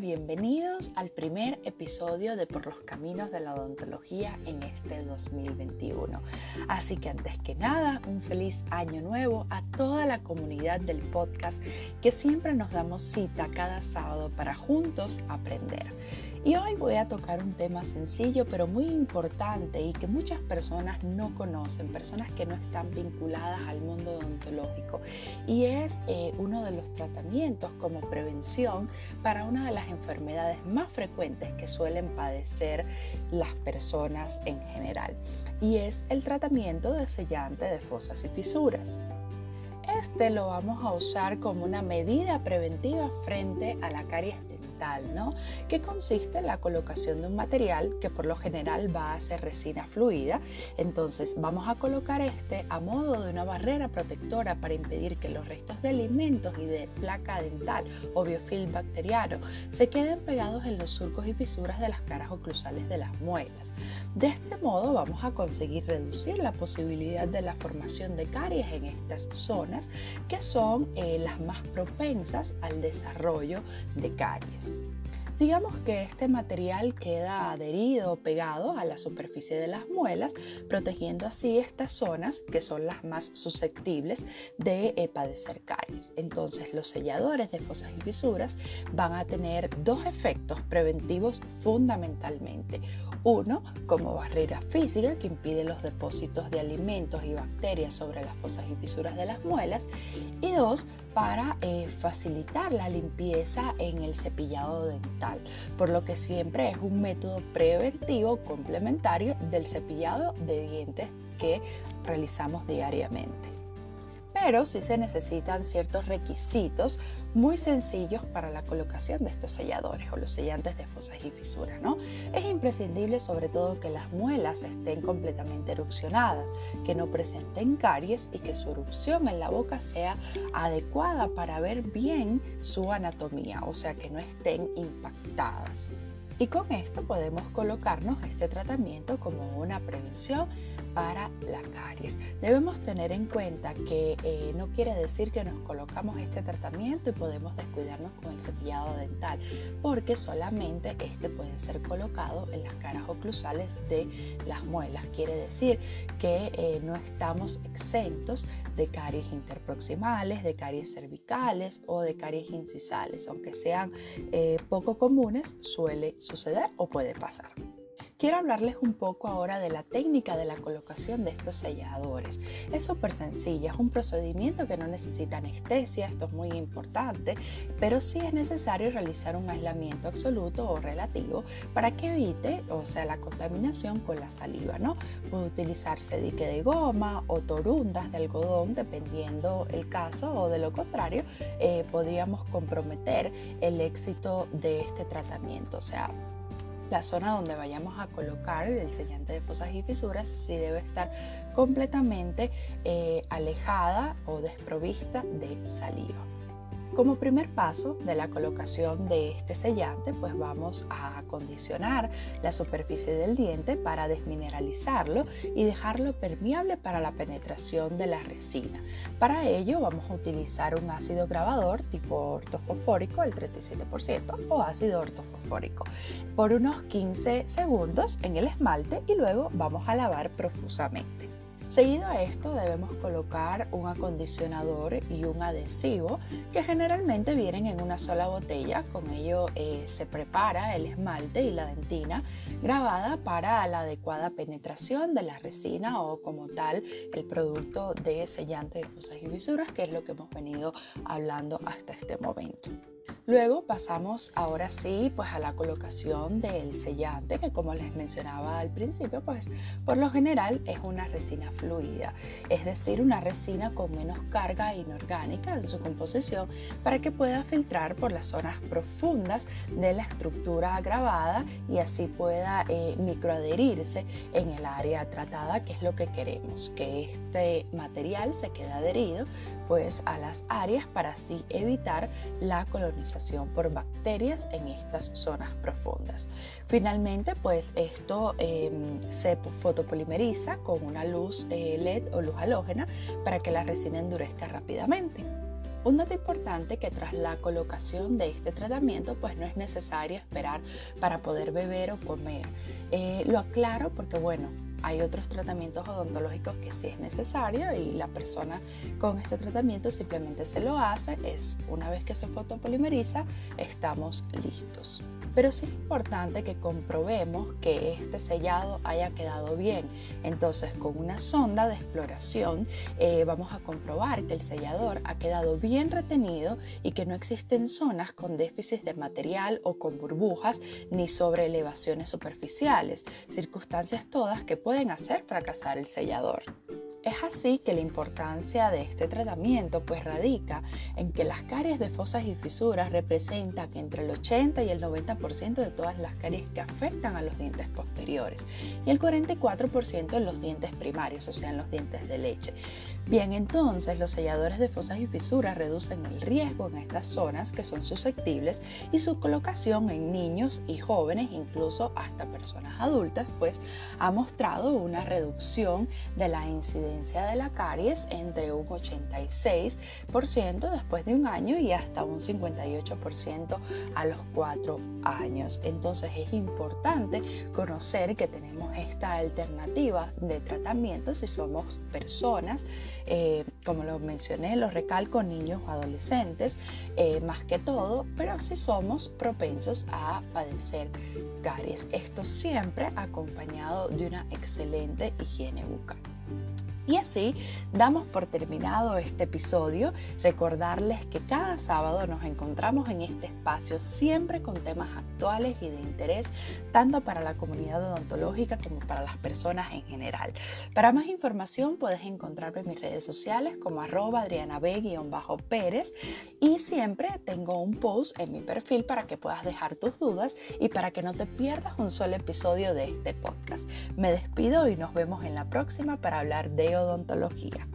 bienvenidos al primer episodio de Por los Caminos de la Odontología en este 2021. Así que antes que nada, un feliz año nuevo a toda la comunidad del podcast que siempre nos damos cita cada sábado para juntos aprender. Y hoy voy a tocar un tema sencillo pero muy importante y que muchas personas no conocen, personas que no están vinculadas al mundo odontológico. Y es eh, uno de los tratamientos como prevención para una de las enfermedades más frecuentes que suelen padecer las personas en general. Y es el tratamiento de sellante de fosas y fisuras. Este lo vamos a usar como una medida preventiva frente a la caries ¿no? que consiste en la colocación de un material que por lo general va a ser resina fluida. Entonces vamos a colocar este a modo de una barrera protectora para impedir que los restos de alimentos y de placa dental o biofilm bacteriano se queden pegados en los surcos y fisuras de las caras oclusales de las muelas. De este modo vamos a conseguir reducir la posibilidad de la formación de caries en estas zonas que son eh, las más propensas al desarrollo de caries. Digamos que este material queda adherido o pegado a la superficie de las muelas, protegiendo así estas zonas que son las más susceptibles de eh, padecer caries. Entonces, los selladores de fosas y fisuras van a tener dos efectos preventivos fundamentalmente. Uno, como barrera física que impide los depósitos de alimentos y bacterias sobre las fosas y fisuras de las muelas. Y dos, para eh, facilitar la limpieza en el cepillado dental, por lo que siempre es un método preventivo complementario del cepillado de dientes que realizamos diariamente pero sí se necesitan ciertos requisitos muy sencillos para la colocación de estos selladores o los sellantes de fosas y fisuras. ¿no? Es imprescindible sobre todo que las muelas estén completamente erupcionadas, que no presenten caries y que su erupción en la boca sea adecuada para ver bien su anatomía, o sea que no estén impactadas. Y con esto podemos colocarnos este tratamiento como una prevención para la caries. Debemos tener en cuenta que eh, no quiere decir que nos colocamos este tratamiento y podemos descuidarnos con el cepillado dental, porque solamente este puede ser colocado en las caras oclusales de las muelas. Quiere decir que eh, no estamos exentos de caries interproximales, de caries cervicales o de caries incisales, aunque sean eh, poco comunes, suele suceder o puede pasar. Quiero hablarles un poco ahora de la técnica de la colocación de estos selladores. Es súper sencilla, es un procedimiento que no necesita anestesia, esto es muy importante, pero sí es necesario realizar un aislamiento absoluto o relativo para que evite, o sea, la contaminación con la saliva, ¿no? Puede utilizarse dique de goma o torundas de algodón, dependiendo el caso, o de lo contrario, eh, podríamos comprometer el éxito de este tratamiento, o sea, la zona donde vayamos a colocar el sellante de fosas y fisuras sí debe estar completamente eh, alejada o desprovista de saliva. Como primer paso de la colocación de este sellante, pues vamos a acondicionar la superficie del diente para desmineralizarlo y dejarlo permeable para la penetración de la resina. Para ello vamos a utilizar un ácido grabador tipo ortofosfórico, el 37%, o ácido ortofosfórico, por unos 15 segundos en el esmalte y luego vamos a lavar profusamente. Seguido a esto debemos colocar un acondicionador y un adhesivo que generalmente vienen en una sola botella. Con ello eh, se prepara el esmalte y la dentina grabada para la adecuada penetración de la resina o como tal el producto de sellante de fosas y visuras que es lo que hemos venido hablando hasta este momento. Luego pasamos ahora sí pues a la colocación del sellante que como les mencionaba al principio pues por lo general es una resina fluida, es decir una resina con menos carga inorgánica en su composición para que pueda filtrar por las zonas profundas de la estructura grabada y así pueda eh, microadherirse en el área tratada que es lo que queremos, que este material se quede adherido pues a las áreas para así evitar la colonización por bacterias en estas zonas profundas. Finalmente, pues esto em, se fotopolimeriza con una luz eh, LED o luz halógena para que la resina endurezca rápidamente. Un dato importante que tras la colocación de este tratamiento pues no es necesario esperar para poder beber o comer. Eh, lo aclaro porque bueno, hay otros tratamientos odontológicos que sí es necesario y la persona con este tratamiento simplemente se lo hace. Es una vez que se fotopolimeriza, estamos listos pero sí es importante que comprobemos que este sellado haya quedado bien. Entonces, con una sonda de exploración eh, vamos a comprobar que el sellador ha quedado bien retenido y que no existen zonas con déficit de material o con burbujas ni sobre elevaciones superficiales, circunstancias todas que pueden hacer fracasar el sellador. Es así que la importancia de este tratamiento pues radica en que las caries de fosas y fisuras representan entre el 80 y el 90% de todas las caries que afectan a los dientes posteriores y el 44% en los dientes primarios, o sea, en los dientes de leche. Bien, entonces los selladores de fosas y fisuras reducen el riesgo en estas zonas que son susceptibles y su colocación en niños y jóvenes, incluso hasta personas adultas, pues ha mostrado una reducción de la de la caries entre un 86% después de un año y hasta un 58% a los 4 años. Entonces es importante conocer que tenemos esta alternativa de tratamiento si somos personas, eh, como lo mencioné, lo recalco, niños o adolescentes, eh, más que todo, pero si somos propensos a padecer caries. Esto siempre acompañado de una excelente higiene bucal. Y así damos por terminado este episodio. Recordarles que cada sábado nos encontramos en este espacio siempre con temas actuales y de interés tanto para la comunidad odontológica como para las personas en general. Para más información puedes encontrarme en mis redes sociales como arroba adrianab-pérez y siempre tengo un post en mi perfil para que puedas dejar tus dudas y para que no te pierdas un solo episodio de este podcast. Me despido y nos vemos en la próxima para hablar de odontología.